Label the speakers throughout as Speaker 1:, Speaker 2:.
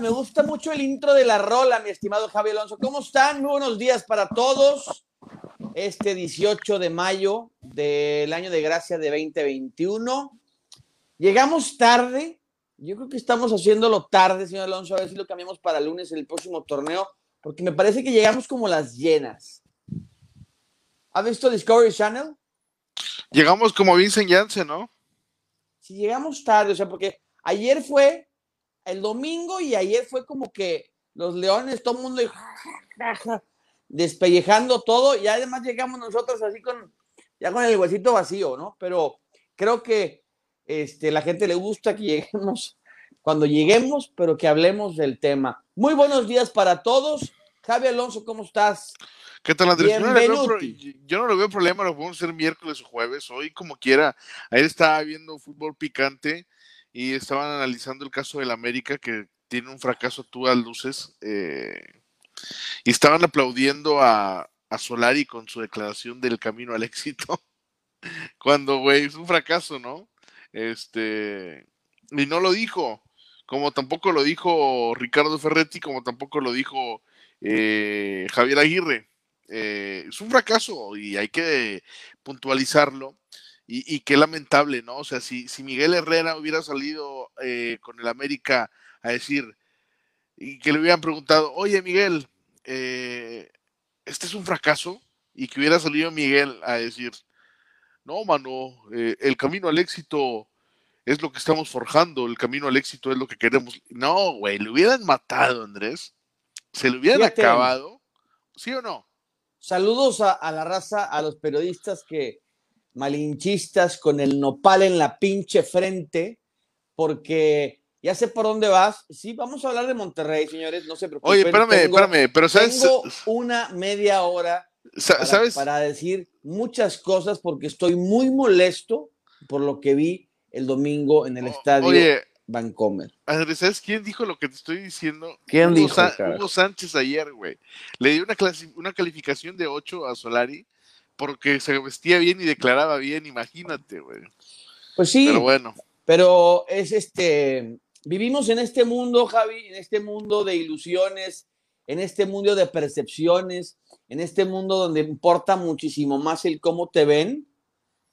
Speaker 1: Me gusta mucho el intro de la rola, mi estimado Javi Alonso. ¿Cómo están? Muy buenos días para todos. Este 18 de mayo del año de gracia de 2021. Llegamos tarde. Yo creo que estamos haciéndolo tarde, señor Alonso. A ver si lo cambiamos para lunes el próximo torneo, porque me parece que llegamos como las llenas. ¿Ha visto Discovery Channel?
Speaker 2: Llegamos como Vincent Janssen, ¿no?
Speaker 1: Si llegamos tarde, o sea, porque ayer fue el domingo y ayer fue como que los leones, todo el mundo despellejando todo y además llegamos nosotros así con, ya con el huesito vacío, ¿no? Pero creo que este, la gente le gusta que lleguemos cuando lleguemos, pero que hablemos del tema. Muy buenos días para todos. Javi Alonso, ¿cómo estás?
Speaker 2: ¿Qué tal, Andrés? Yo no, yo no, le veo problema, lo podemos hacer miércoles o jueves, hoy como quiera. Ayer estaba viendo fútbol picante y estaban analizando el caso del América, que tiene un fracaso a todas luces, eh, y estaban aplaudiendo a, a Solari con su declaración del camino al éxito. Cuando, güey, es un fracaso, ¿no? Este, y no lo dijo, como tampoco lo dijo Ricardo Ferretti, como tampoco lo dijo eh, Javier Aguirre. Eh, es un fracaso y hay que puntualizarlo. Y, qué lamentable, ¿no? O sea, si, si Miguel Herrera hubiera salido eh, con el América a decir y que le hubieran preguntado, oye Miguel, este es un fracaso, y que hubiera salido Miguel a decir, no, mano, el camino al éxito es lo que estamos forjando, el camino al éxito es lo que queremos. No, güey, le hubieran matado, Andrés, se le hubieran acabado, ¿sí o no?
Speaker 1: Saludos a, la raza, a los periodistas que malinchistas con el nopal en la pinche frente, porque ya sé por dónde vas. Sí, vamos a hablar de Monterrey, señores, no se preocupen.
Speaker 2: Oye, espérame, espérame, pero sabes.
Speaker 1: Tengo una media hora para, ¿sabes? para decir muchas cosas porque estoy muy molesto por lo que vi el domingo en el estadio. Oye, Vancomer.
Speaker 2: ¿sabes quién dijo lo que te estoy diciendo?
Speaker 1: ¿Quién dijo?
Speaker 2: Hugo Sánchez ayer, güey. Le dio una, una calificación de 8 a Solari porque se vestía bien y declaraba bien, imagínate, güey.
Speaker 1: Pues sí. Pero bueno. Pero es este. Vivimos en este mundo, Javi, en este mundo de ilusiones, en este mundo de percepciones, en este mundo donde importa muchísimo más el cómo te ven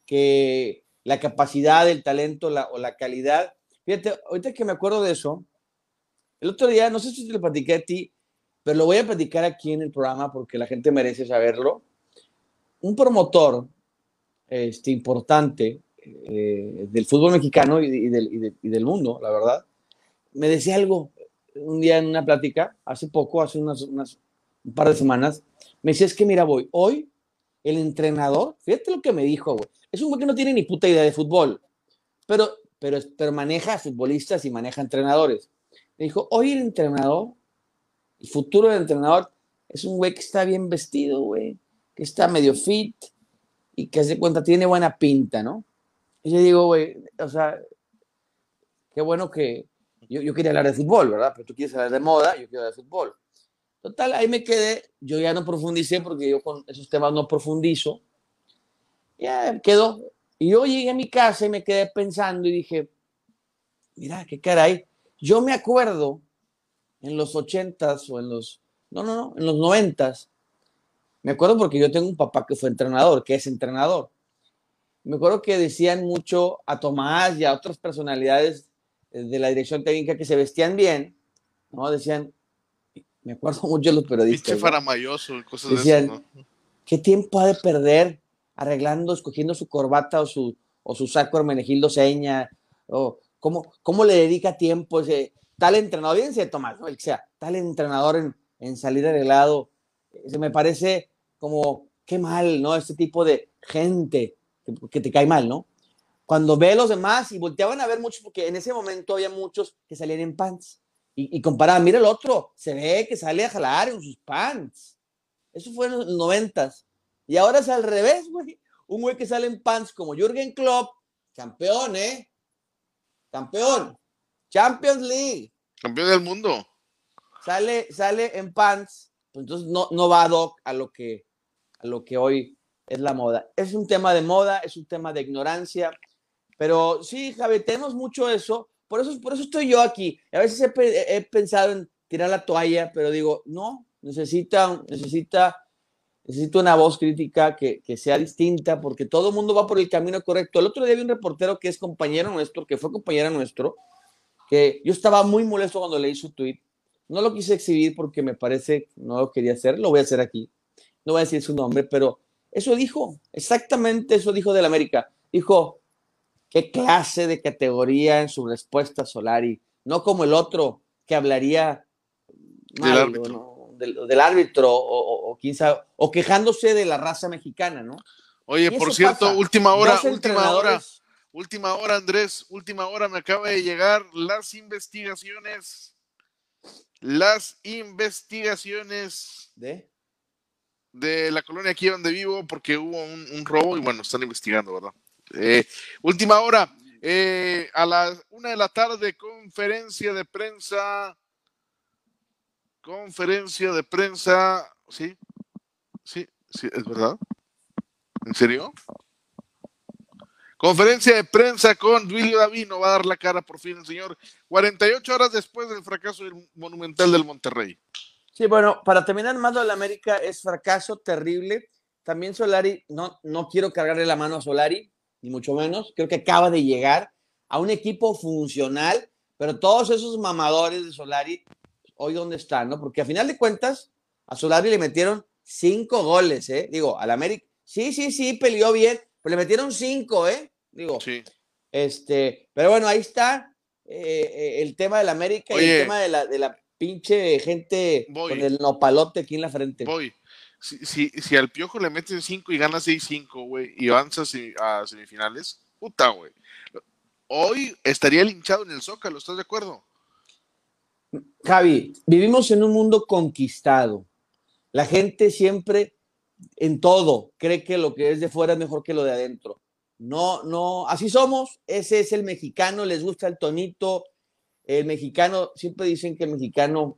Speaker 1: que la capacidad, el talento o la calidad. Fíjate, ahorita que me acuerdo de eso, el otro día, no sé si te lo platiqué a ti, pero lo voy a platicar aquí en el programa porque la gente merece saberlo. Un promotor este, importante eh, del fútbol mexicano y, del, mundo, la verdad, me decía algo un día en una plática, hace poco, hace unas, un par de semanas, me decía, es que mira, voy, hoy el entrenador, fíjate lo que me dijo, güey, es un güey que no tiene ni puta idea de fútbol, pero pero, maneja futbolistas y maneja entrenadores. Me dijo, hoy el entrenador, el futuro del entrenador, es un güey que está bien vestido, güey, que está medio fit y que hace cuenta tiene buena pinta, ¿no? Y yo digo, güey, o sea, qué bueno que yo, yo, quería hablar de fútbol, ¿verdad? Pero tú quieres hablar de moda, yo quiero hablar de fútbol. Total, ahí me quedé, yo ya no profundicé porque yo con esos temas no profundizo. Ya quedó, y yo llegué a mi casa y me quedé pensando y dije, mira, qué caray. Yo me acuerdo en los ochentas o en los, no, no, no, en los noventas. Me acuerdo porque yo tengo un papá que fue entrenador, que es entrenador. Me acuerdo que decían mucho a Tomás y a otras personalidades de la dirección técnica que se vestían bien, ¿no? Decían, me acuerdo mucho de los periodistas.
Speaker 2: faramayoso, cosas
Speaker 1: decían, de eso, ¿qué tiempo ha de perder arreglando, escogiendo su corbata o su, o su saco Hermenegildo Seña, o cómo, cómo le dedica tiempo ese tal entrenador, Tomás, ¿no? que sea, tal entrenador en, en salir arreglado, se me parece como, qué mal, ¿no? Este tipo de gente que, te cae mal, ¿no? Cuando ve a los demás y volteaban a ver muchos, porque en ese momento había muchos que salían en pants y, y comparaban, mira el otro, se ve que sale a jalar en sus pants. Eso fue en los noventas. Y ahora es al revés, güey. Un güey que sale en pants como Jürgen Klopp, campeón, ¿eh? Campeón. Champions League.
Speaker 2: Campeón del mundo.
Speaker 1: Sale, sale en pants, pues entonces no, no va doc a lo que a lo que hoy es la moda. Es un tema de moda, es un tema de ignorancia, pero sí, Javi, tenemos mucho eso por eso, por eso estoy yo aquí. A veces he, pensado en tirar la toalla, pero digo, no, necesita, necesita, necesita una voz crítica que, que sea distinta, porque todo el mundo va por el camino correcto. El otro día vi un reportero que es compañero nuestro, que fue compañero nuestro, que yo estaba muy molesto cuando leí su tweet. No lo quise exhibir porque me parece, no lo quería hacer, lo voy a hacer aquí. No voy a decir su nombre, pero eso dijo, exactamente eso dijo del América. Dijo, qué clase de categoría en su respuesta Solari, no como el otro que hablaría
Speaker 2: del árbitro,
Speaker 1: del, árbitro o, o, quejándose de la raza mexicana, ¿no?
Speaker 2: Oye, por cierto, última hora, última hora, última hora, Andrés, última hora, me acaba de llegar las investigaciones, las investigaciones
Speaker 1: de
Speaker 2: de la colonia aquí donde vivo porque hubo un robo y bueno, están investigando, ¿verdad? Eh, última hora, eh, a las una de la tarde, conferencia de prensa. Conferencia de prensa. Sí, sí, sí, es verdad. ¿En serio? Conferencia de prensa con Duilio Davino. Va a dar la cara por fin el señor. 48 horas después del fracaso Monumental del Monterrey.
Speaker 1: Sí, bueno, para terminar, más de la América es fracaso terrible. También Solari, no, no quiero cargarle la mano a Solari, ni mucho menos. Creo que acaba de llegar a un equipo funcional, pero todos esos mamadores de Solari, hoy dónde están, ¿no? Porque a final de cuentas, a Solari le metieron cinco goles, ¿eh? Digo, al América, sí, sí, sí, peleó bien, pero le metieron cinco, ¿eh? Digo,
Speaker 2: sí.
Speaker 1: este, pero bueno, ahí está eh, eh, el tema del América y el tema de la, de la pinche gente con el nopalote aquí en la frente.
Speaker 2: Voy si, si, al Piojo le meten 5 y gana 6-5, güey, y avanza a semifinales, puta, güey. Hoy estaría linchado en el Zócalo, ¿estás de acuerdo?
Speaker 1: Javi, vivimos en un mundo conquistado. La gente siempre, en todo, cree que lo que es de fuera es mejor que lo de adentro. No, no, así somos. Ese es el mexicano, les gusta el tonito. El mexicano, siempre dicen que el mexicano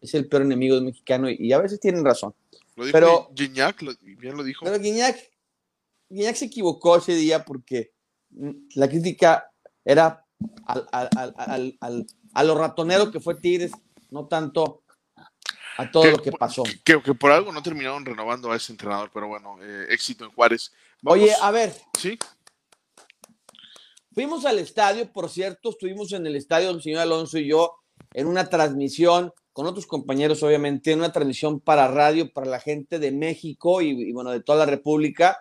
Speaker 1: es el peor enemigo del mexicano y a veces tienen razón.
Speaker 2: Lo dijo pero, Gignac, bien lo dijo.
Speaker 1: Pero Gignac, se equivocó ese día porque la crítica era a lo ratonero que fue Tigres, no tanto a todo lo que pasó.
Speaker 2: Que, por algo no terminaron renovando a ese entrenador, pero bueno, eh, éxito en Juárez.
Speaker 1: Oye, a ver.
Speaker 2: Sí.
Speaker 1: Fuimos al estadio, por cierto, estuvimos en el estadio, el señor Alonso y yo, en una transmisión con otros compañeros, obviamente, en una transmisión para radio para la gente de México y, bueno, de toda la República.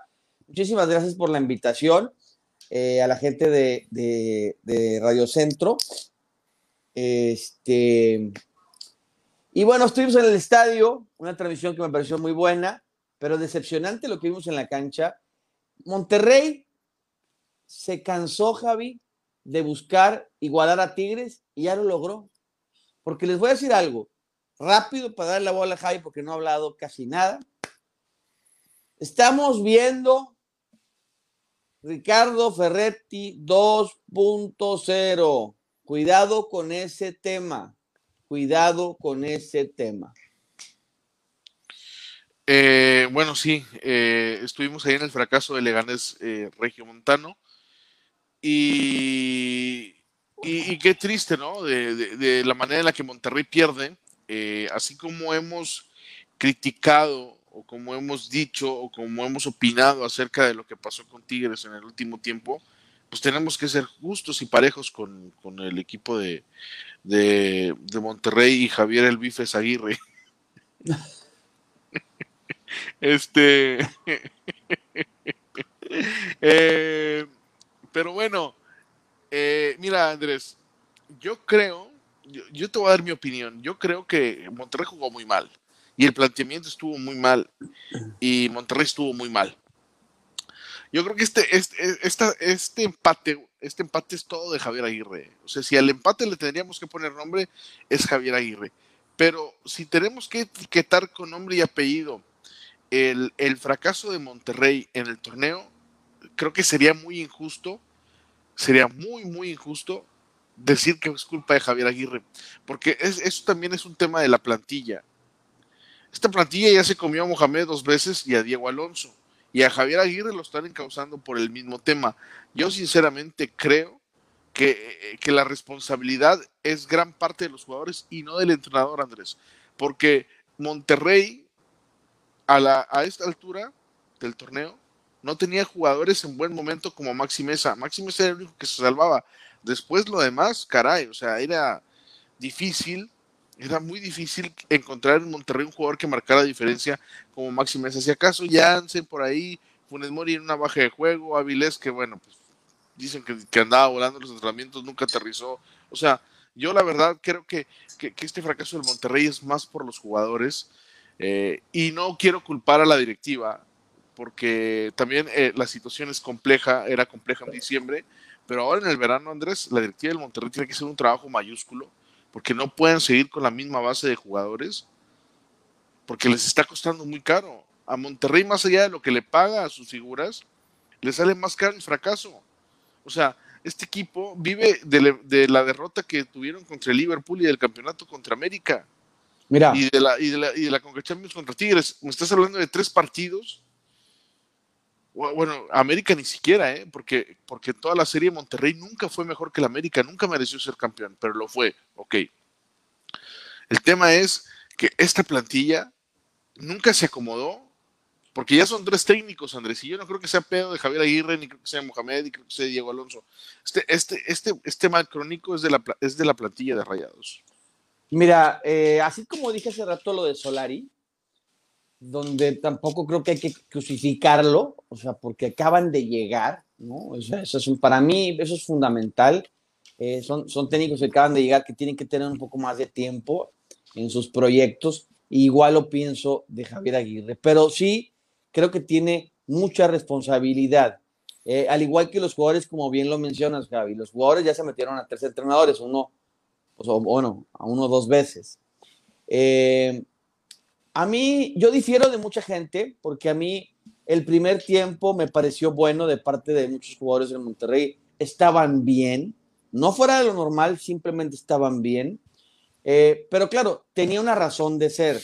Speaker 1: Muchísimas gracias por la invitación eh, a la gente de, de, Radio Centro. Este, y bueno, estuvimos en el estadio, una transmisión que me pareció muy buena, pero decepcionante lo que vimos en la cancha. Monterrey se cansó, Javi, de buscar igualar a Tigres y ya lo logró. Porque les voy a decir algo, rápido para darle la bola a Javi porque no ha hablado casi nada. Estamos viendo Ricardo Ferretti 2.0. Cuidado con ese tema. Cuidado con ese tema.
Speaker 2: Eh, bueno, sí, eh, estuvimos ahí en el fracaso de Leganes eh, Regio Montano y y, qué triste, ¿no? De, la manera en la que Monterrey pierde, eh, así como hemos criticado o como hemos dicho o como hemos opinado acerca de lo que pasó con Tigres en el último tiempo, pues tenemos que ser justos y parejos con, el equipo de, de, Monterrey y Javier El Bifes Aguirre. este. Eh, pero bueno, eh, mira, Andrés, yo creo, yo, te voy a dar mi opinión. Yo creo que Monterrey jugó muy mal y el planteamiento estuvo muy mal y Monterrey estuvo muy mal. Yo creo que este, este, este empate, este empate es todo de Javier Aguirre. O sea, si al empate le tendríamos que poner nombre, es Javier Aguirre. Pero si tenemos que etiquetar con nombre y apellido el, el fracaso de Monterrey en el torneo, creo que sería muy injusto sería muy, muy injusto decir que es culpa de Javier Aguirre, porque es, eso también es un tema de la plantilla. Esta plantilla ya se comió a Mohamed dos veces y a Diego Alonso, y a Javier Aguirre lo están encausando por el mismo tema. Yo sinceramente creo que, que la responsabilidad es gran parte de los jugadores y no del entrenador, Andrés. Porque Monterrey, a, la, a esta altura del torneo, no tenía jugadores en buen momento como Maxi Mesa. Maxi Mesa era el único que se salvaba. Después lo demás, caray, o sea, era difícil, era muy difícil encontrar en Monterrey un jugador que marcara diferencia como Maxi Mesa. Si acaso Jansen por ahí, Funes Mori en una baja de juego, Avilés que bueno, pues dicen que, andaba volando los entrenamientos, nunca aterrizó. O sea, yo la verdad creo que, este fracaso del Monterrey es más por los jugadores eh, y no quiero culpar a la directiva porque también eh, la situación es compleja, era compleja en diciembre, pero ahora en el verano, Andrés, la directiva del Monterrey tiene que hacer un trabajo mayúsculo, porque no pueden seguir con la misma base de jugadores, porque les está costando muy caro. A Monterrey, más allá de lo que le paga a sus figuras, le sale más caro el fracaso. O sea, este equipo vive de, la derrota que tuvieron contra el Liverpool y del campeonato contra América. Mira. Y de la, y de la, y de la contra Tigres. Me estás hablando de tres partidos bueno, América ni siquiera, ¿eh? porque, porque toda la serie Monterrey nunca fue mejor que la América, nunca mereció ser campeón, pero lo fue, ok. El tema es que esta plantilla nunca se acomodó, porque ya son tres técnicos, Andrés, y yo no creo que sea pedo de Javier Aguirre, ni creo que sea Mohamed, ni creo que sea Diego Alonso. Este, este, este, este mal crónico es de, la, es de la plantilla de Rayados.
Speaker 1: Mira, eh, así como dije hace rato lo de Solari, donde tampoco creo que hay que crucificarlo, o sea, porque acaban de llegar, ¿no? eso es, para mí eso es fundamental. Eh, son, son técnicos que acaban de llegar que tienen que tener un poco más de tiempo en sus proyectos. Igual lo pienso de Javier Aguirre, pero sí creo que tiene mucha responsabilidad. Eh, al igual que los jugadores, como bien lo mencionas, Javi, los jugadores ya se metieron a tres entrenadores, uno, pues, bueno, a uno o dos veces. Eh, a mí, yo difiero de mucha gente, porque a mí el primer tiempo me pareció bueno de parte de muchos jugadores del Monterrey. Estaban bien, no fuera de lo normal, simplemente estaban bien. Eh, pero claro, tenía una razón de ser.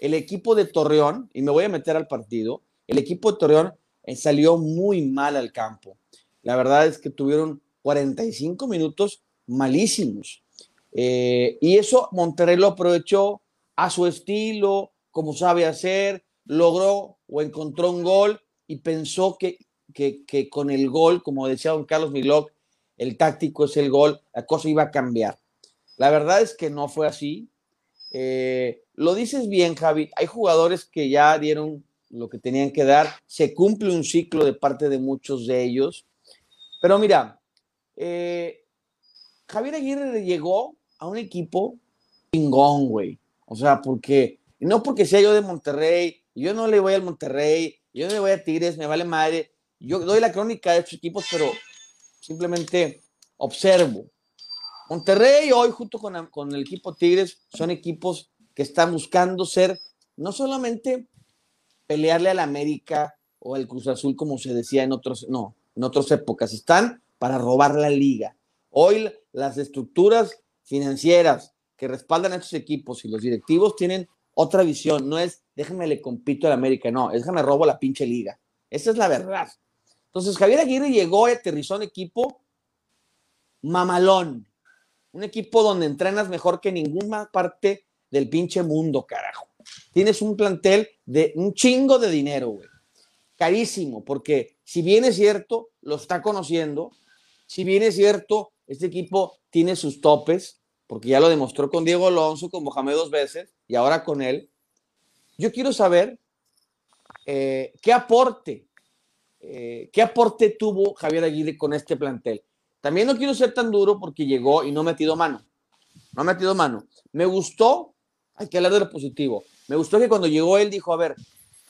Speaker 1: El equipo de Torreón, y me voy a meter al partido, el equipo de Torreón eh, salió muy mal al campo. La verdad es que tuvieron 45 minutos malísimos. Eh, y eso Monterrey lo aprovechó a su estilo, como sabe hacer, logró o encontró un gol y pensó que, que, con el gol, como decía don Carlos Milok, el táctico es el gol, la cosa iba a cambiar. La verdad es que no fue así. Eh, lo dices bien, Javi. Hay jugadores que ya dieron lo que tenían que dar. Se cumple un ciclo de parte de muchos de ellos. Pero mira, eh, Javier Aguirre llegó a un equipo chingón, güey. O sea, porque no porque sea yo de Monterrey, yo no le voy al Monterrey, yo no le voy a Tigres, me vale madre. Yo doy la crónica de estos equipos, pero simplemente observo. Monterrey hoy, junto con, con el equipo Tigres, son equipos que están buscando ser no solamente pelearle al América o al Cruz Azul, como se decía en otros, no, en otras épocas, están para robar la liga. Hoy las estructuras financieras que respaldan a estos equipos y los directivos tienen otra visión. No es déjame le compito al América, no, es déjame robo la pinche liga. Esa es la verdad. Entonces, Javier Aguirre llegó y aterrizó un equipo mamalón. Un equipo donde entrenas mejor que ninguna parte del pinche mundo, carajo. Tienes un plantel de un chingo de dinero, güey. Carísimo, porque si bien es cierto, lo está conociendo, si bien es cierto, este equipo tiene sus topes, porque ya lo demostró con Diego Alonso, con Mohamed dos veces y ahora con él. Yo quiero saber eh, qué aporte, eh, qué aporte tuvo Javier Aguirre con este plantel. También no quiero ser tan duro porque llegó y no ha metido mano. No ha metido mano. Me gustó, hay que hablar de lo positivo. Me gustó que cuando llegó él dijo, a ver,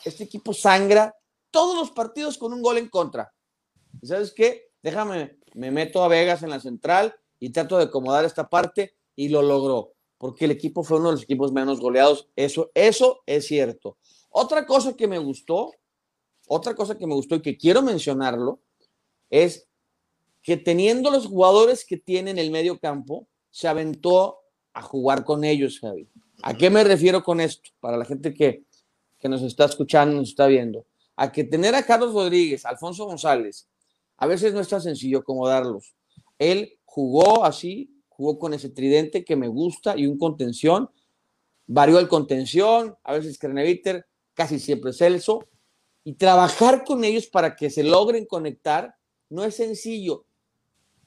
Speaker 1: este equipo sangra todos los partidos con un gol en contra. ¿Y sabes qué? Déjame, me meto a Vegas en la central y trato de acomodar esta parte y lo logró, porque el equipo fue uno de los equipos menos goleados. Eso, eso es cierto. Otra cosa que me gustó, otra cosa que me gustó y que quiero mencionarlo, es que teniendo los jugadores que tienen el medio campo, se aventó a jugar con ellos, Javi. ¿A qué me refiero con esto? Para la gente que, que nos está escuchando, nos está viendo. A que tener a Carlos Rodríguez, Alfonso González, a veces no es tan sencillo acomodarlos. Él jugó así, jugó con ese tridente que me gusta y un contención. Varió el contención, a veces Creneviter, casi siempre Celso. Y trabajar con ellos para que se logren conectar no es sencillo.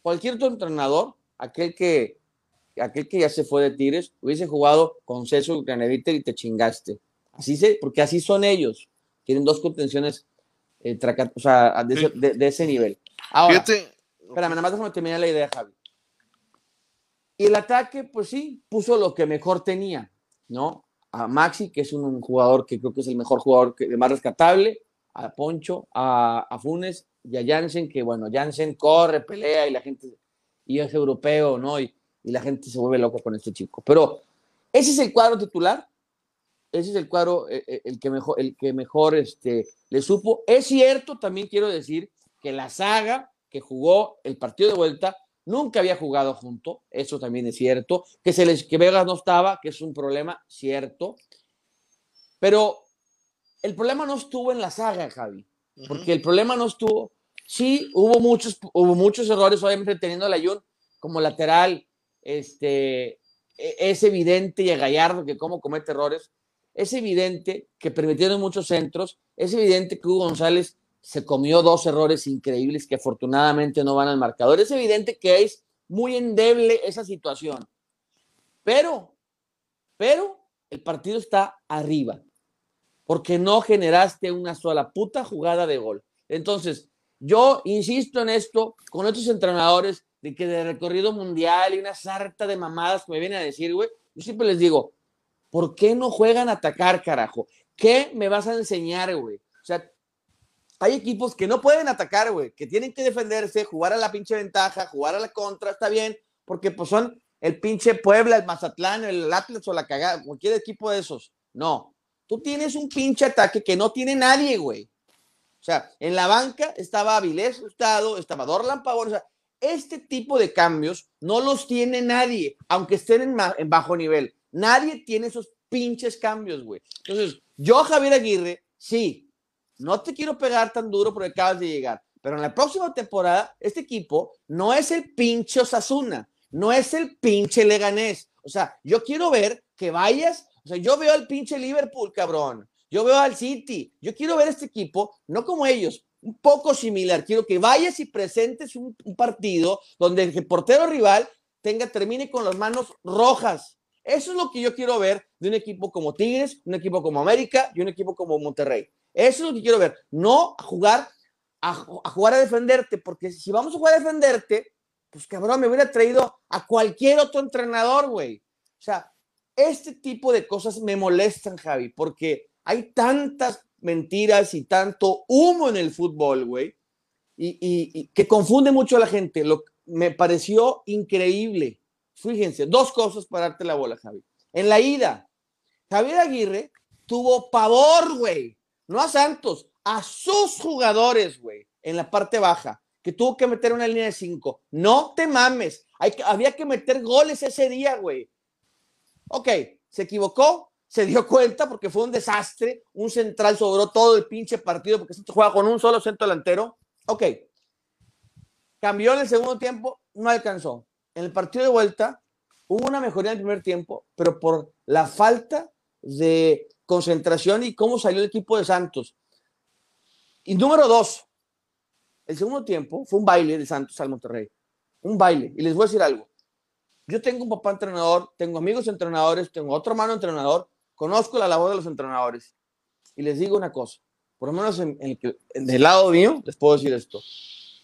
Speaker 1: Cualquier otro entrenador, aquel que, aquel que ya se fue de Tigres, hubiese jugado con Celso y Creneviter y te chingaste. Así se, porque así son ellos. Tienen dos contenciones eh, o sea, de, ese nivel. Ahora, Fíjate. espérame, nada más déjame terminar la idea, Javi. Y el ataque, pues sí, puso lo que mejor tenía, ¿no? A Maxi, que es un, jugador que creo que es el mejor jugador que, más rescatable, a Poncho, a, Funes y a Jansen, que bueno, Jansen corre, pelea y la gente, y es europeo, ¿no? Y, y la gente se vuelve loca con este chico. Pero ese es el cuadro titular, ese es el cuadro eh, eh, el que mejor, el que mejor este, le supo. Es cierto, también quiero decir que la saga que jugó el partido de vuelta nunca había jugado junto, eso también es cierto. Que, se les, que Vegas no estaba, que es un problema, cierto. Pero el problema no estuvo en la saga, Javi, porque el problema no estuvo. Sí, hubo muchos, hubo muchos errores, obviamente teniendo a Layun como lateral, este, e, es evidente y a Gallardo que cómo comete errores, es evidente que permitieron muchos centros, es evidente que Hugo González se comió dos errores increíbles que afortunadamente no van al marcador. Es evidente que es muy endeble esa situación. Pero, pero el partido está arriba, porque no generaste una sola puta jugada de gol. Entonces, yo insisto en esto con otros entrenadores de que de recorrido mundial y una sarta de mamadas que me vienen a decir, güey, yo siempre les digo, ¿Por qué no juegan a atacar, carajo? ¿Qué me vas a enseñar, güey? O sea, hay equipos que no pueden atacar, güey, que tienen que defenderse, jugar a la pinche ventaja, jugar a la contra, está bien, porque pues son el pinche Puebla, el Mazatlán, el Atlas o la cagada, cualquier equipo de esos. No, tú tienes un pinche ataque que no tiene nadie, güey. O sea, en la banca estaba Avilés Estado, estaba Dorlan Pavón, o sea, este tipo de cambios no los tiene nadie, aunque estén en, en bajo nivel. Nadie tiene esos pinches cambios, güey. Entonces, yo, Javier Aguirre, sí, no te quiero pegar tan duro porque acabas de llegar, pero en la próxima temporada, este equipo no es el pinche Osasuna, no es el pinche Leganés. O sea, yo quiero ver que vayas, o sea, yo veo al pinche Liverpool, cabrón. Yo veo al City. Yo quiero ver este equipo, no como ellos, un poco similar. Quiero que vayas y presentes un, partido donde el portero rival tenga, termine con las manos rojas. Eso es lo que yo quiero ver de un equipo como Tigres, un equipo como América y un equipo como Monterrey. Eso es lo que quiero ver. No jugar a, jugar a defenderte, porque si vamos a jugar a defenderte, pues cabrón, me hubiera traído a cualquier otro entrenador, güey. O sea, este tipo de cosas me molestan, Javi, porque hay tantas mentiras y tanto humo en el fútbol, güey, y, que confunde mucho a la gente. Lo, me pareció increíble Fíjense, dos cosas para darte la bola, Javi. En la ida, Javier Aguirre tuvo pavor, güey. No a Santos, a sus jugadores, güey, en la parte baja, que tuvo que meter una línea de cinco. No te mames. Había que meter goles ese día, güey. Ok, se equivocó, se dio cuenta porque fue un desastre. Un central sobró todo el pinche partido porque se juega con un solo centro delantero. Ok. Cambió en el segundo tiempo, no alcanzó en el partido de vuelta hubo una mejoría en el primer tiempo, pero por la falta de concentración y cómo salió el equipo de Santos. Y número dos, el segundo tiempo fue un baile de Santos al Monterrey. Un baile. Y les voy a decir algo. Yo tengo un papá entrenador, tengo amigos entrenadores, tengo otro hermano entrenador, conozco la labor de los entrenadores. Y les digo una cosa, por lo menos en, en el lado mío, les puedo decir esto.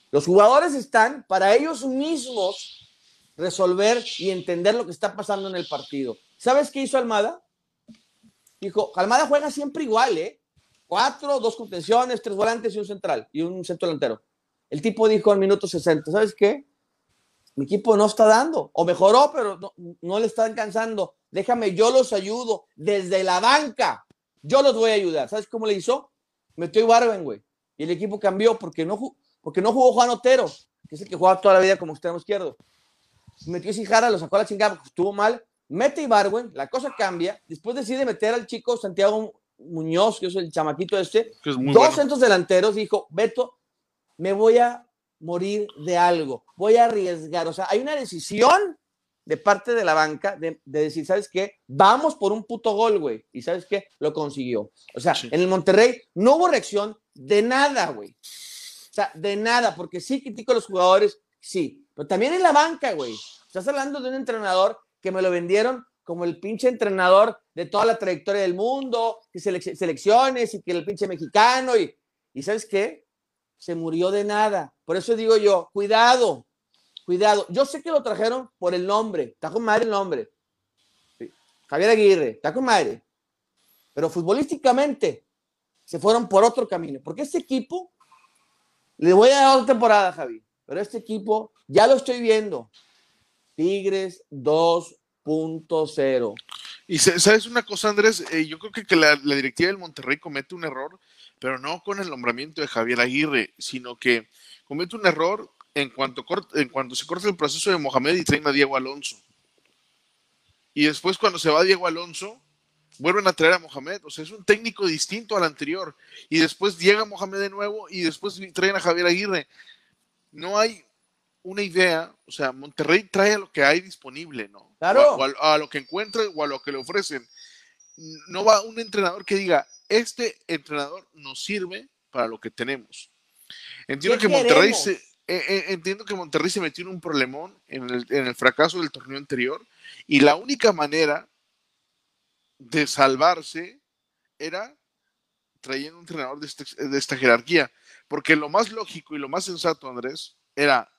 Speaker 1: Los jugadores están para ellos mismos resolver y entender lo que está pasando en el partido. ¿Sabes qué hizo Almada? Dijo, Almada juega siempre igual, ¿eh? Cuatro, dos contenciones, tres volantes y un central y un centro delantero. El tipo dijo al minuto 60, ¿sabes qué? Mi equipo no está dando, o mejoró, pero no, le está alcanzando. Déjame, yo los ayudo desde la banca. Yo los voy a ayudar. ¿Sabes cómo le hizo? Metió Ibarben, güey. Y el equipo cambió porque no, porque no jugó Juan Otero, que es el que juega toda la vida como extremo izquierdo metió Sijara, lo sacó a la chingada estuvo mal. Mete Ibarwen, la cosa cambia. Después decide meter al chico Santiago Muñoz, que es el chamaquito este. dos centros delanteros. Dijo, Beto, me voy a morir de algo, voy a arriesgar. O sea, hay una decisión de parte de la banca de, decir, ¿sabes qué? Vamos por un puto gol, güey. Y ¿sabes qué? Lo consiguió. O sea, en el Monterrey no hubo reacción de nada, güey. O sea, de nada, porque sí critico a los jugadores, sí, pero también en la banca, güey. Estás hablando de un entrenador que me lo vendieron como el pinche entrenador de toda la trayectoria del mundo, que selecciones y que el pinche mexicano y, y ¿sabes qué? Se murió de nada. Por eso digo yo, cuidado, cuidado. Yo sé que lo trajeron por el nombre, está con madre el nombre. Javier Aguirre, está con madre. Pero futbolísticamente se fueron por otro camino, porque este equipo, le voy a dar otra temporada, Javi, pero este equipo ya lo estoy viendo. Tigres 2 cero
Speaker 2: Y sabes una cosa, Andrés, eh, yo creo que, la, directiva del Monterrey comete un error, pero no con el nombramiento de Javier Aguirre, sino que comete un error en cuanto, en cuanto se corta el proceso de Mohamed y traen a Diego Alonso. Y después cuando se va Diego Alonso, vuelven a traer a Mohamed. O sea, es un técnico distinto al anterior. Y después llega Mohamed de nuevo y después traen a Javier Aguirre. No hay una idea, o sea, Monterrey trae a lo que hay disponible, ¿no?
Speaker 1: Claro.
Speaker 2: O a, lo que encuentre o a lo que le ofrecen. No va un entrenador que diga, este entrenador nos sirve para lo que tenemos. Entiendo que Monterrey se, eh, eh, entiendo que Monterrey se metió en un problemón en el, en el fracaso del torneo anterior y la única manera de salvarse era trayendo un entrenador de, este, de esta jerarquía. Porque lo más lógico y lo más sensato, Andrés, era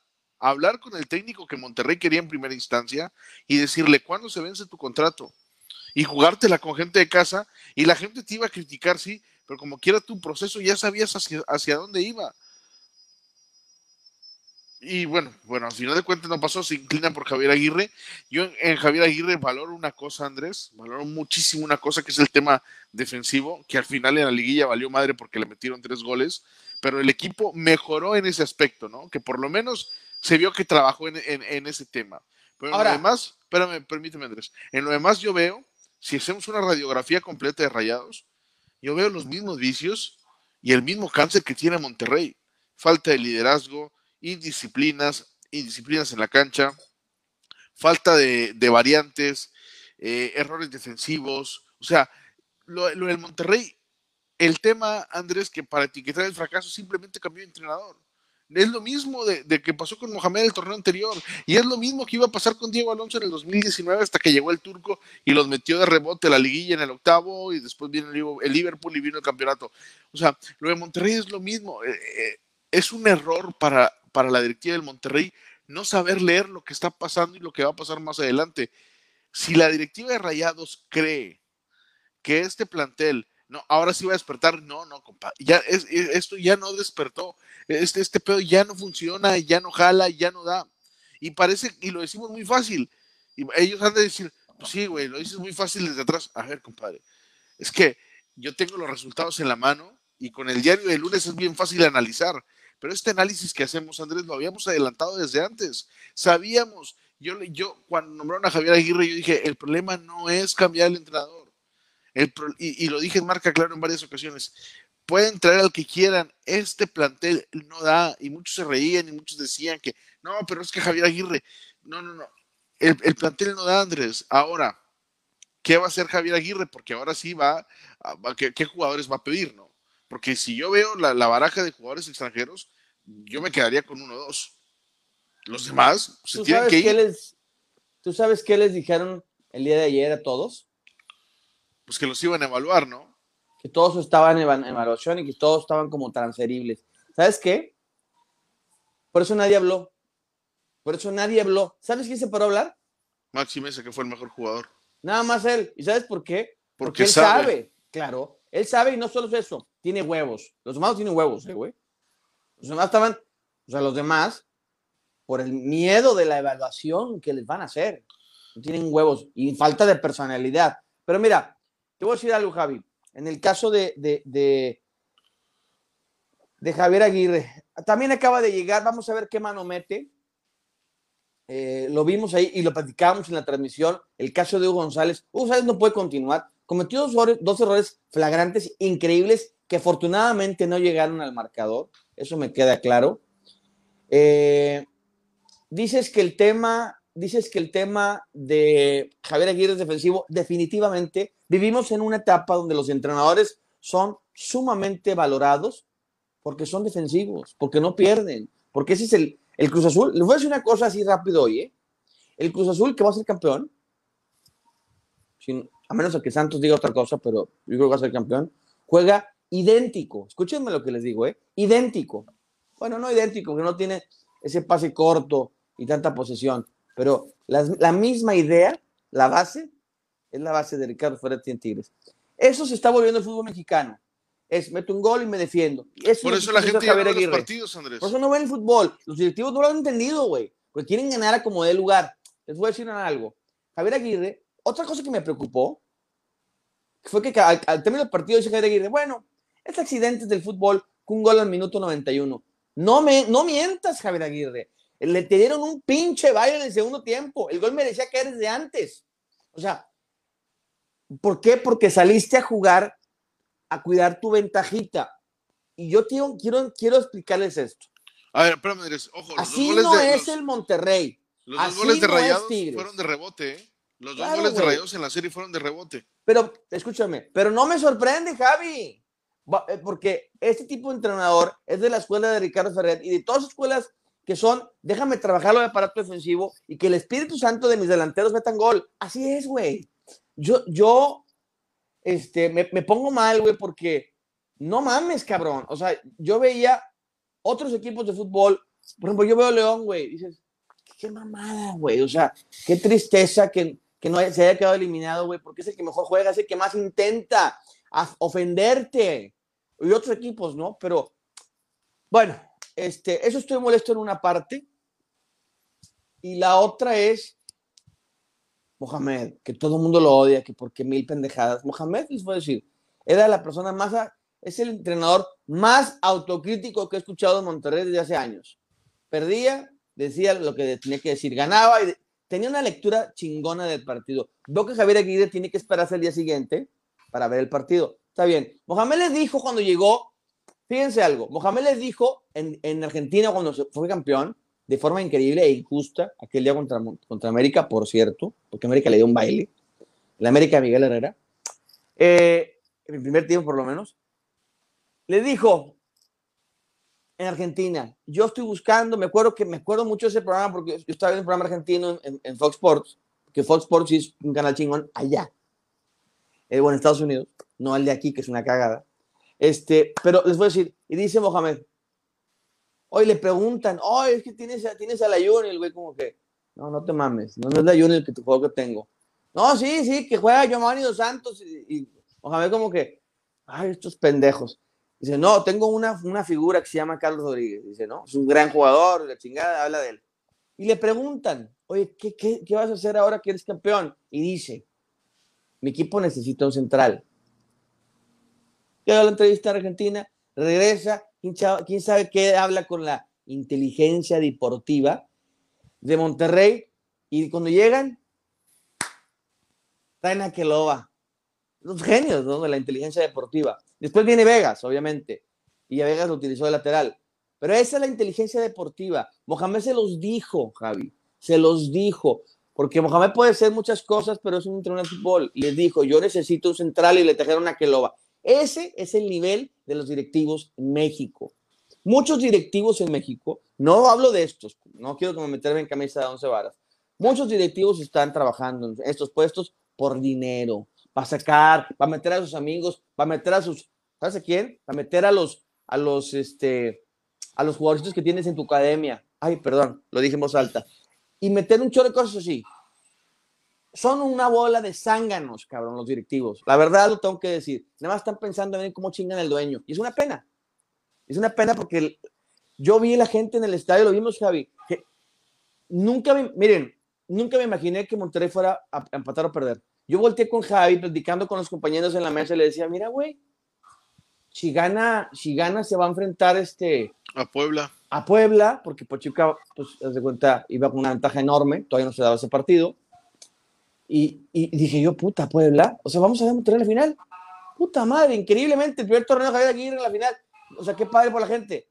Speaker 2: hablar con el técnico que Monterrey quería en primera instancia y decirle cuándo se vence tu contrato y jugártela con gente de casa y la gente te iba a criticar, sí, pero como quiera tu proceso ya sabías hacia, hacia dónde iba. Y bueno, bueno, al final de cuentas no pasó, se inclina por Javier Aguirre. Yo en, Javier Aguirre valoro una cosa, Andrés, valoro muchísimo una cosa que es el tema defensivo, que al final en la liguilla valió madre porque le metieron tres goles, pero el equipo mejoró en ese aspecto, ¿no? Que por lo menos se vio que trabajó en, ese tema. Pero en lo demás, espérame, permíteme Andrés, en lo demás yo veo, si hacemos una radiografía completa de Rayados, yo veo los mismos vicios y el mismo cáncer que tiene Monterrey. Falta de liderazgo, indisciplinas, indisciplinas en la cancha, falta de, variantes, eh, errores defensivos. O sea, lo, lo del Monterrey, el tema, Andrés, que para etiquetar el fracaso simplemente cambió de entrenador. Es lo mismo de, que pasó con Mohamed el torneo anterior. Y es lo mismo que iba a pasar con Diego Alonso en el 2019 hasta que llegó el turco y los metió de rebote la liguilla en el octavo y después viene el Liverpool y vino el campeonato. O sea, lo de Monterrey es lo mismo. Eh, eh, es un error para, para la directiva del Monterrey no saber leer lo que está pasando y lo que va a pasar más adelante. Si la directiva de Rayados cree que este plantel no, ahora sí va a despertar. No, no, compadre. Ya, es, esto ya no despertó. Este, este pedo ya no funciona, ya no jala, ya no da. Y parece, y lo decimos muy fácil. Y ellos han de decir, pues sí, güey, lo dices muy fácil desde atrás. A ver, compadre. Es que yo tengo los resultados en la mano y con el diario de lunes es bien fácil analizar. Pero este análisis que hacemos, Andrés, lo habíamos adelantado desde antes. Sabíamos, yo, yo cuando nombraron a Javier Aguirre, yo dije, el problema no es cambiar el entrenador y, lo dije en marca claro en varias ocasiones, pueden traer al que quieran, este plantel no da, y muchos se reían y muchos decían que, no, pero es que Javier Aguirre, no, no, no, el, plantel no da, Andrés. Ahora, ¿qué va a hacer Javier Aguirre? Porque ahora sí va, a, ¿qué, jugadores va a pedir, no? Porque si yo veo la, baraja de jugadores extranjeros, yo me quedaría con uno o dos. Los demás se tienen que ir.
Speaker 1: ¿Tú sabes qué les dijeron el día de ayer a todos?
Speaker 2: Pues que los iban a evaluar, ¿no?
Speaker 1: Que todos estaban en evaluación y que todos estaban como transferibles. ¿Sabes qué? Por eso nadie habló. Por eso nadie habló. ¿Sabes quién se paró a hablar?
Speaker 2: Maxi Mesa, que fue el mejor jugador.
Speaker 1: Nada más él. ¿Y sabes por qué? Porque, él sabe. Claro. Él sabe y no solo es eso. Tiene huevos. Los demás tienen huevos, ¿eh, güey? Los demás estaban, o sea, los demás, por el miedo de la evaluación que les van a hacer. No tienen huevos y falta de personalidad. Pero mira, te voy a decir algo, Javi. En el caso de, de, de, Javier Aguirre, también acaba de llegar, vamos a ver qué mano mete. Eh, lo vimos ahí y lo platicábamos en la transmisión. El caso de Hugo González. Hugo González no puede continuar. Cometió dos, errores flagrantes, increíbles, que afortunadamente no llegaron al marcador. Eso me queda claro. Eh, dices que el tema, dices que el tema de Javier Aguirre es defensivo, definitivamente vivimos en una etapa donde los entrenadores son sumamente valorados porque son defensivos, porque no pierden, porque ese es el, el Cruz Azul. Les voy a decir una cosa así rápido hoy, ¿eh? El Cruz Azul que va a ser campeón, a menos que Santos diga otra cosa, pero yo creo que va a ser campeón, juega idéntico. Escúchenme lo que les digo, ¿eh? Idéntico. Bueno, no idéntico, que no tiene ese pase corto y tanta posesión, pero la, misma idea, la base, es la base de Ricardo Ferretti en Tigres. Eso se está volviendo el fútbol mexicano. Es meto un gol y me defiendo.
Speaker 2: Por eso la gente ya ve los partidos, Andrés.
Speaker 1: Por eso no ven el fútbol. Los directivos no lo han entendido, güey. Porque quieren ganar a como dé lugar. Les voy a decir algo. Javier Aguirre, otra cosa que me preocupó fue que al, término del partido dice Javier Aguirre, bueno, es accidentes del fútbol, un gol al minuto 91. No, me, no mientas, Javier Aguirre. Le te dieron un pinche baile en el segundo tiempo. El gol merecía que eres de antes. O sea, ¿por qué? Porque saliste a jugar, a cuidar tu ventajita. Y yo quiero, quiero, quiero explicarles esto.
Speaker 2: A ver, espérame, ojo.
Speaker 1: Así no es el Monterrey.
Speaker 2: Los dos goles de Rayados fueron de rebote, ¿eh? Los dos goles de Rayados en la serie fueron de rebote.
Speaker 1: Pero, escúchame, pero no me sorprende, Javi. Eh, porque este tipo de entrenador es de la escuela de Ricardo Ferrer y de todas las escuelas que son, déjame trabajarlo de aparato defensivo y que el Espíritu Santo de mis delanteros metan gol. Así es, güey. Yo, yo, este, me, me pongo mal, güey, porque no mames, cabrón. O sea, yo veía otros equipos de fútbol, por ejemplo, yo veo León, güey, dices, qué mamada, güey. O sea, qué tristeza que, que no se haya quedado eliminado, güey, porque es el que mejor juega, es el que más intenta ofenderte. Y otros equipos, ¿no? Pero, bueno, este, eso estoy molesto en una parte. Y la otra es Mohamed, que todo el mundo lo odia, que porque mil pendejadas. Mohamed, les voy a decir, era la persona más, es el entrenador más autocrítico que he escuchado en Monterrey desde hace años. Perdía, decía lo que tenía que decir, ganaba y tenía una lectura chingona del partido. Veo que Javier Aguirre tiene que esperarse el día siguiente para ver el partido. Está bien. Mohamed les dijo cuando llegó, fíjense algo, Mohamed les dijo en, Argentina cuando fue campeón, de forma increíble e injusta, aquel día contra, contra América, por cierto, porque América le dio un baile, la América de Miguel Herrera, eh, en el primer tiempo por lo menos, le dijo, en Argentina. Yo estoy buscando, me acuerdo que me acuerdo mucho ese programa porque yo estaba viendo un programa argentino en, Fox Sports, que Fox Sports es un canal chingón allá, eh, bueno, en Estados Unidos, no el de aquí, que es una cagada. Este, pero les voy a decir, y dice Mohamed, hoy le preguntan, oh, es que tienes, tienes a la Juni, el güey como que, no, no te mames, no, es la Juni el que tu juego que tengo. No, sí, sí, que juega Giovanni Dos Santos y, y Mohamed como que, ay, estos pendejos. Dice, no, tengo una, una figura que se llama Carlos Rodríguez. Dice, no, es un gran jugador, la chingada, habla de él. Y le preguntan, oye, ¿qué, qué, qué vas a hacer ahora que eres campeón? Y dice, mi equipo necesita un central. Queda la entrevista a Argentina, regresa, quién sabe qué habla con la inteligencia deportiva de Monterrey. Y cuando llegan, traen a Keloba. Los genios ¿no? de la inteligencia deportiva. Después viene Vegas, obviamente, y a Vegas lo utilizó de lateral. Pero esa es la inteligencia deportiva. Mohamed se los dijo, Javi, se los dijo. Porque Mohamed puede ser muchas cosas, pero es un entrenador de fútbol. Les dijo, yo necesito un central y le trajeron a Keloba. Ese es el nivel de los directivos en México. Muchos directivos en México, no hablo de estos, no quiero me meterme en camisa de once varas. Muchos directivos están trabajando en estos puestos por dinero, para sacar, para meter a sus amigos, para meter a sus ¿Sabes a quién? A meter a los, a los, este, a los jugadores que tienes en tu academia. Ay, perdón, lo dije en voz alta. Y meter un chorro de cosas así. Son una bola de zánganos, cabrón, los directivos. La verdad lo tengo que decir. Nada más están pensando en cómo chingan el dueño. Y es una pena. Es una pena porque yo vi a la gente en el estadio, lo vimos, Javi, que nunca me, miren, nunca me imaginé que Monterrey fuera a empatar o perder. Yo volteé con Javi, platicando con los compañeros en la mesa, y le decía, mira, güey, si gana, si gana se va a enfrentar este
Speaker 2: a Puebla.
Speaker 1: A Puebla, porque Pachuca, pues, de cuenta, iba con una ventaja enorme, todavía no se daba ese partido. Y, dije yo, puta, Puebla, o sea, vamos a ver en la final. Puta madre, increíblemente, el primer torneo de Javier Aguirre en la final. O sea, qué padre por la gente.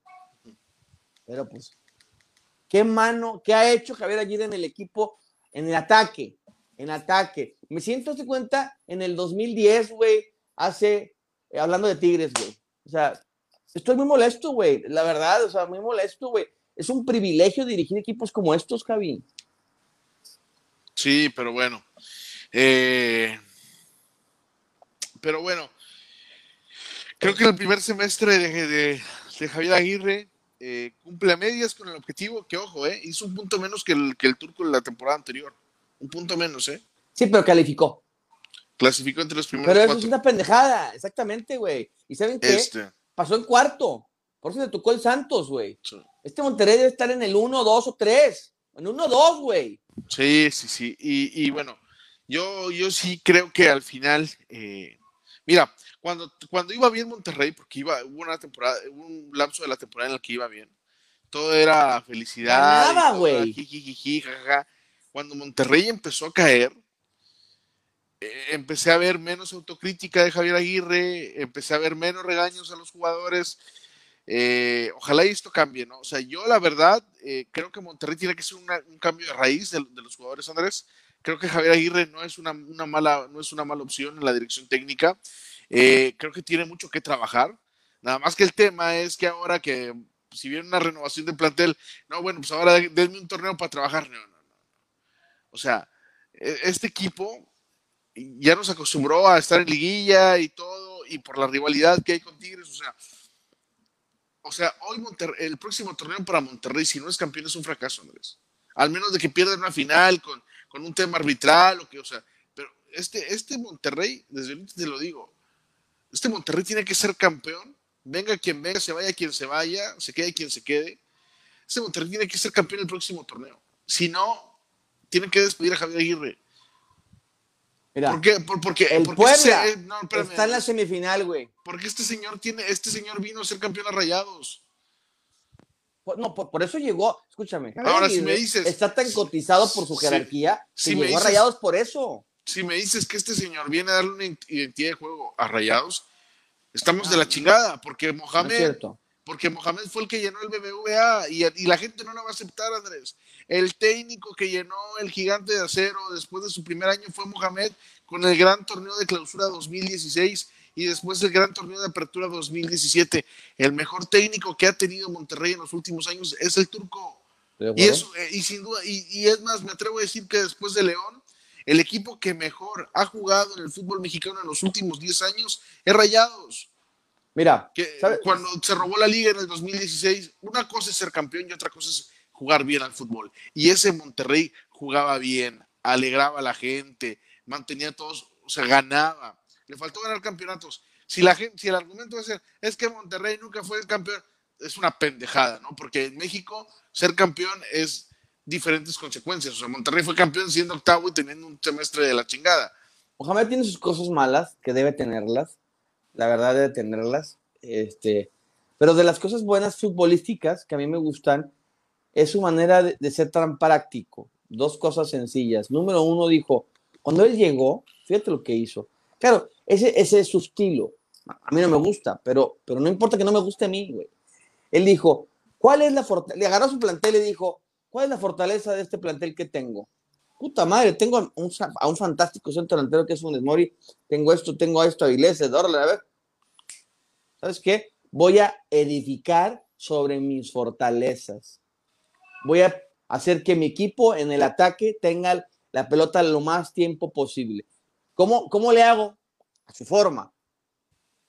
Speaker 1: Pero pues, ¿Qué mano, qué ha hecho Javier Aguirre en el equipo, en el ataque? En ataque. Me siento, de cuenta, en el 2010, güey, hace, eh, hablando de Tigres, güey. O sea, estoy muy molesto, güey, la verdad, o sea, muy molesto, güey. Es un privilegio dirigir equipos como estos, Javi.
Speaker 2: Sí, pero bueno. Eh, pero bueno, creo que el primer semestre de, Javier Aguirre eh, cumple a medias con el objetivo que, ojo, eh, hizo un punto menos que el, que el turco en la temporada anterior. Un punto menos, ¿eh?
Speaker 1: Sí, pero calificó.
Speaker 2: Clasificó entre los primeros
Speaker 1: Pero eso es una pendejada, exactamente, güey. ¿Y saben qué? Este. Pasó en cuarto. Por eso le tocó el Santos, güey. Este Monterrey debe estar en el 1, 2 o 3. En 1, 2, güey.
Speaker 2: Sí, sí, sí. Y, bueno, yo, yo sí creo que al final, eh, mira, cuando, cuando iba bien Monterrey, porque iba, hubo una temporada, un lapso de la temporada en el que iba bien, todo era felicidad.
Speaker 1: Güey.
Speaker 2: Cuando Monterrey empezó a caer, eh, empecé a ver menos autocrítica de Javier Aguirre, empecé a ver menos regaños a los jugadores. Eh, ojalá esto cambie, ¿no? O sea, yo la verdad eh, creo que Monterrey tiene que ser un cambio de raíz de, los jugadores, Andrés. Creo que Javier Aguirre no es una, mala, no es una mala opción en la dirección técnica. creo que tiene mucho que trabajar. Nada más que el tema es que ahora que si viene una renovación de plantel, no, bueno, pues ahora denme un torneo para trabajar. No, no, no. O sea, e, este equipo ya nos acostumbró a estar en liguilla y todo, y por la rivalidad que hay con Tigres, o sea, o sea, hoy el próximo torneo para Monterrey, si no es campeón, es un fracaso, Andrés. Al menos de que pierdan una final con, con un tema arbitral o que, o sea, pero este, este Monterrey, desde ahorita te lo digo, este Monterrey tiene que ser campeón, venga quien venga, se vaya quien se vaya, se quede quien se quede. Este Monterrey tiene que ser campeón el próximo torneo. Si no, tiene que despedir a Javier Aguirre.
Speaker 1: Mira,
Speaker 2: ¿Por qué? porque,
Speaker 1: el Puebla eh, está en la semifinal, güey.
Speaker 2: Porque este señor tiene, este señor vino a ser campeón a Rayados.
Speaker 1: no, por, eso llegó, escúchame.
Speaker 2: Ahora, si me dices.
Speaker 1: Está tan cotizado por su jerarquía si, llegó a Rayados por eso.
Speaker 2: Si me dices que este señor viene a darle una identidad de juego a Rayados, estamos de la chingada, porque Mohamed. Porque Mohamed fue el que llenó el BBVA y, y la gente no lo va a aceptar, Andrés. El técnico que llenó el gigante de acero después de su primer año fue Mohamed con el gran torneo de clausura 2016 y después el gran torneo de apertura 2017. El mejor técnico que ha tenido Monterrey en los últimos años es el turco. Y, eso, eh, y sin duda, y, es más, me atrevo a decir que después de León, el equipo que mejor ha jugado en el fútbol mexicano en los últimos 10 años es Rayados.
Speaker 1: Mira,
Speaker 2: que cuando se robó la liga en el 2016, una cosa es ser campeón y otra cosa es jugar bien al fútbol. Y ese Monterrey jugaba bien, alegraba a la gente, mantenía todos, o sea, ganaba. Le faltó ganar campeonatos. Si, la gente, si el argumento es, es que Monterrey nunca fue el campeón, es una pendejada, ¿no? Porque en México ser campeón es diferentes consecuencias. O sea, Monterrey fue campeón siendo octavo y teniendo un semestre de la chingada.
Speaker 1: Mohamed tiene sus cosas malas, que debe tenerlas. La verdad debe tenerlas. Este, pero de las cosas buenas futbolísticas que a mí me gustan, es su manera de, ser tan práctico. Dos cosas sencillas. Número uno dijo, cuando él llegó, fíjate lo que hizo. Claro, ese, ese es su estilo. A mí no me gusta, pero, pero no importa que no me guste a mí, güey. Él dijo, ¿cuál es la fortaleza? Le agarró su plantel y dijo, ¿cuál es la fortaleza de este plantel que tengo? Puta madre, tengo a un, fantástico centro delantero que es un Desmori, tengo esto, tengo esto, a Iglesias, a ver. ¿Sabes qué? Voy a edificar sobre mis fortalezas voy a hacer que mi equipo en el ataque tenga la pelota lo más tiempo posible. ¿Cómo, cómo le hago? A su forma.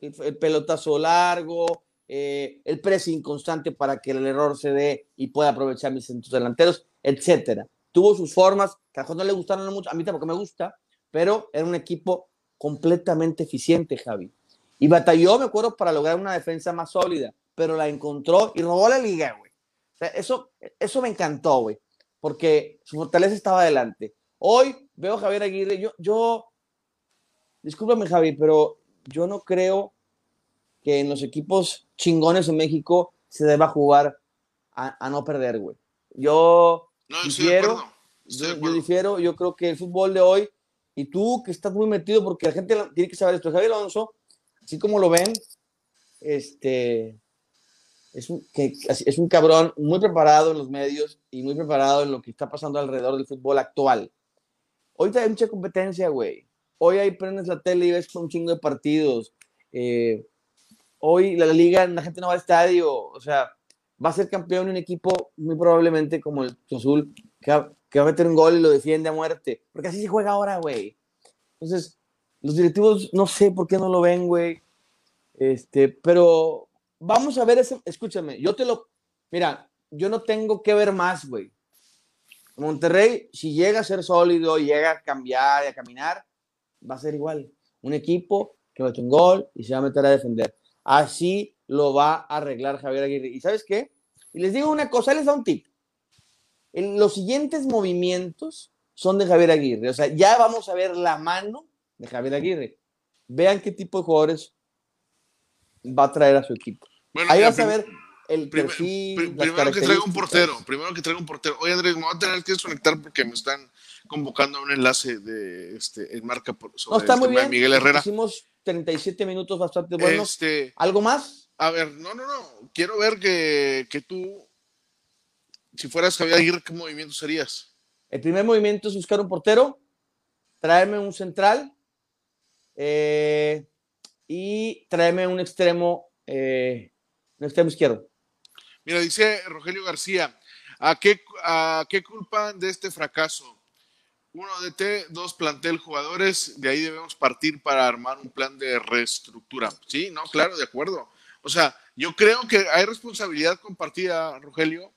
Speaker 1: El, pelotazo largo, eh, el pressing constante para que el error se dé y pueda aprovechar mis centros delanteros, etcétera. Tuvo sus formas, que a no le gustaron mucho, a mí tampoco me gusta, pero era un equipo completamente eficiente, Javi. Y batalló, me acuerdo, para lograr una defensa más sólida, pero la encontró y robó la liga, güey eso, eso me encantó, güey, porque su fortaleza estaba adelante. Hoy veo a Javier Aguirre, yo, yo, discúlpame Javi, pero yo no creo que en los equipos chingones en México se deba jugar a, no perder, güey. Yo difiero, yo, difiero, yo creo que el fútbol de hoy, y tú que estás muy metido, porque la gente tiene que saber esto, Javier Alonso, así como lo ven, este, es un, que, es un cabrón muy preparado en los medios y muy preparado en lo que está pasando alrededor del fútbol actual. Hoy hay mucha competencia, güey. Hoy hay prendes la tele y ves un chingo de partidos. Eh, hoy la liga, la gente no va al estadio. O sea, va a ser campeón un equipo muy probablemente como el Azul, que va, que va a meter un gol y lo defiende a muerte. Porque así se juega ahora, güey. Entonces, los directivos no sé por qué no lo ven, güey. Este, pero vamos a ver ese, escúchame, yo te lo, mira, yo no tengo que ver más, güey. Monterrey, si llega a ser sólido, llega a cambiar y a caminar, va a ser igual. Un equipo que a un gol y se va a meter a defender. Así lo va a arreglar Javier Aguirre. ¿Y sabes qué? Y les digo una cosa, les da un tip. En los siguientes movimientos son de Javier Aguirre. O sea, ya vamos a ver la mano de Javier Aguirre. Vean qué tipo de jugadores va a traer a su equipo. Ahí vas a ver el perfil.
Speaker 2: primero que traiga un portero, primero que traiga un portero. Oye, Andrés, me voy a tener que desconectar porque me están convocando a un enlace de este en marca por,
Speaker 1: sobre no, está muy bien. Miguel Herrera. Hicimos 37 minutos bastante buenos. Este, ¿Algo más?
Speaker 2: A ver, no, no, no. Quiero ver que, que tú, si fueras Javier Aguirre, ¿qué movimiento serías?
Speaker 1: El primer movimiento es buscar un portero, traerme un central eh, y traerme un extremo eh, el extremo izquierdo.
Speaker 2: Mira, dice Rogelio García, ¿a qué, ¿a qué culpan de este fracaso? Uno DT, dos plantel jugadores, de ahí debemos partir para armar un plan de reestructura. Sí, no, claro, de acuerdo. O sea, yo creo que hay responsabilidad compartida, Rogelio,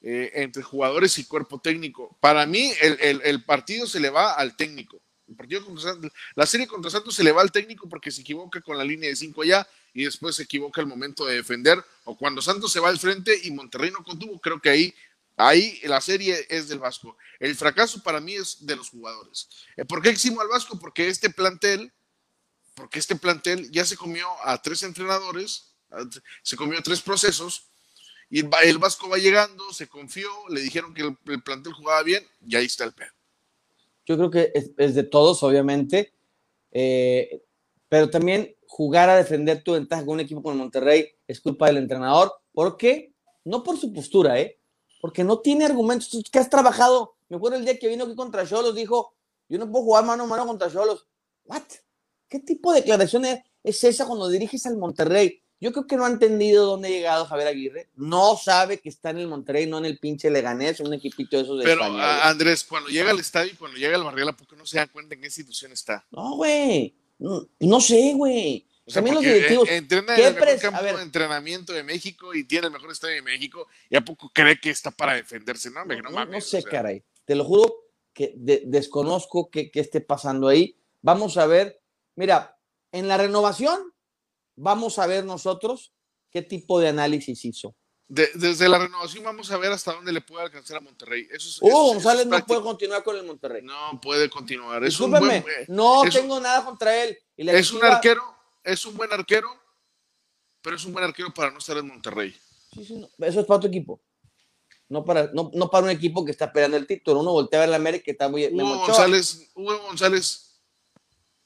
Speaker 2: eh, entre jugadores y cuerpo técnico. Para mí, el, partido se le va al técnico partido la serie contra Santos se le va al técnico porque se equivoca con la línea de cinco allá y después se equivoca el momento de defender, o cuando Santos se va al frente y Monterrey no contuvo, creo que ahí, ahí la serie es del Vasco. El fracaso para mí es de los jugadores. Eh, ¿Por qué eximo al Vasco? Porque este plantel, porque este plantel ya se comió a tres entrenadores, se comió tres procesos, y el, Vasco va llegando, se confió, le dijeron que el, el plantel jugaba bien, y ahí está el pedo.
Speaker 1: Yo creo que es, de todos, obviamente, eh, pero también jugar a defender tu ventaja con un equipo como Monterrey es culpa del entrenador. ¿Por qué? No por su postura, ¿eh? Porque no tiene argumentos. ¿Tú que has trabajado? Me acuerdo el día que vino aquí contra Cholos, dijo, yo no puedo jugar mano a mano contra Cholos. ¿What? ¿Qué tipo de declaración es esa cuando diriges al Monterrey? Yo creo que no ha entendido dónde ha llegado Javier Aguirre. No sabe que está en el Monterrey, no en el pinche Leganés, un equipito de esos de
Speaker 2: Pero, Andrés, cuando llega al estadio y cuando llega al Barrial, ¿por qué no se dan cuenta en qué institución está?
Speaker 1: No, güey. No, sé, güey. También los directivos.
Speaker 2: Eh, entrena en el mejor campo de entrenamiento de México y tiene el mejor estadio de México. ¿Y a poco cree que está para defenderse? No, no, no,
Speaker 1: no sé, caray. Te lo juro que desconozco qué esté pasando ahí. Vamos a ver. Mira, en la renovación vamos a ver nosotros qué tipo de análisis hizo.
Speaker 2: desde la renovación vamos a ver hasta dónde le puede alcanzar a Monterrey. Eso
Speaker 1: Hugo González no puede continuar con el Monterrey.
Speaker 2: No puede continuar.
Speaker 1: Es eh, no tengo nada contra él.
Speaker 2: es un arquero, es un buen arquero, pero es un buen arquero para no estar en Monterrey.
Speaker 1: Eso es para otro equipo. No para, no, para un equipo que está peleando el título. Uno voltea a ver la América que está muy.
Speaker 2: Hugo González, Hugo González,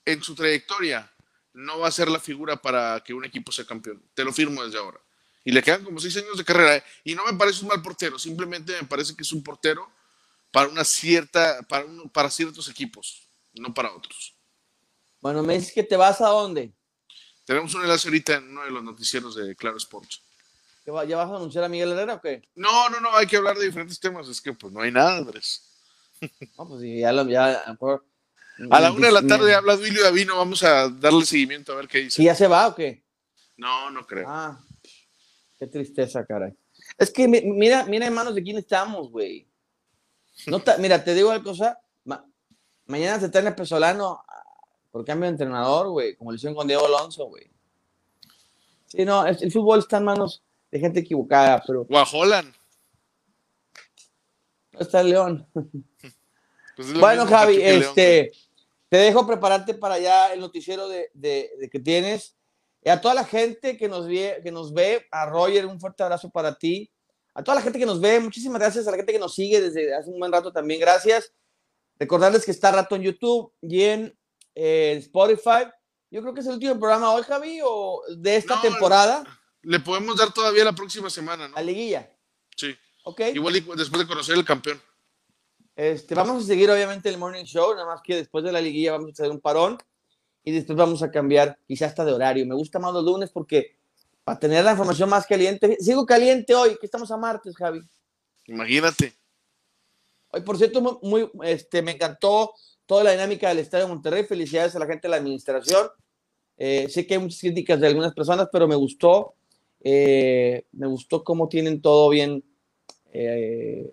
Speaker 2: en su trayectoria, no va a ser la figura para que un equipo sea campeón. Te lo firmo desde ahora. Y le quedan como seis años de carrera. ¿eh? Y no me parece un mal portero, simplemente me parece que es un portero para una cierta, para, para ciertos equipos, no para otros.
Speaker 1: Bueno, me dices que te vas a dónde?
Speaker 2: Tenemos un enlace ahorita en uno de los noticieros de Claro Sports.
Speaker 1: ¿Ya vas a anunciar a Miguel Herrera o qué?
Speaker 2: No, no, no, hay que hablar de diferentes temas. Es que pues no hay nada, Andrés.
Speaker 1: No, pues ya, lo, ya
Speaker 2: a la una de la tarde habla Duilio Davino, vamos a darle seguimiento a ver qué dice.
Speaker 1: ¿Y ya se va o qué?
Speaker 2: No, no creo.
Speaker 1: Ah, qué tristeza, caray. Es que mira, mira en manos de quién estamos, güey. No mira, te digo una cosa. mañana se trae el Pesolano por cambio de entrenador, güey, como lo hicieron con Diego Alonso, güey. Sí, no, el, fútbol está en manos de gente equivocada, pero.
Speaker 2: Guajolan.
Speaker 1: No está el León. Pues bueno, Javi, este, te dejo prepararte para ya el noticiero de, que tienes. Y a toda la gente que nos, ve, que nos ve, a Roger, un fuerte abrazo para ti. A toda la gente que nos ve, muchísimas gracias. A la gente que nos sigue desde hace un buen rato también, gracias. Recordarles que está rato en YouTube y en eh, Spotify. Yo creo que es el último programa hoy, Javi, o de esta temporada.
Speaker 2: Le podemos dar todavía la próxima semana, ¿no?
Speaker 1: La liguilla.
Speaker 2: Sí. Ok. Igual después de conocer el campeón.
Speaker 1: Este, vamos a seguir obviamente el Morning Show, nada más que después de la liguilla vamos a hacer un parón y después vamos a cambiar quizás hasta de horario. Me gusta más los lunes porque para tener la información más caliente, sigo caliente hoy, que estamos a martes, Javi.
Speaker 2: Imagínate.
Speaker 1: Hoy, por cierto, muy, este, me encantó toda la dinámica del Estadio de Monterrey. Felicidades a la gente de la administración. Eh, sé que hay muchas críticas de algunas personas, pero me gustó. Eh, me gustó cómo tienen todo bien. Eh,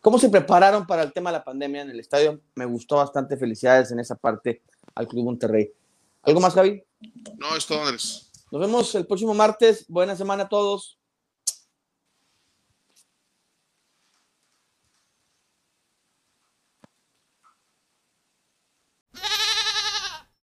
Speaker 1: cómo se prepararon para el tema de la pandemia en el estadio. Me gustó bastante. Felicidades en esa parte al Club Monterrey. ¿Algo más, Javi?
Speaker 2: No, es todo, Andrés.
Speaker 1: Nos vemos el próximo martes. Buena semana a todos.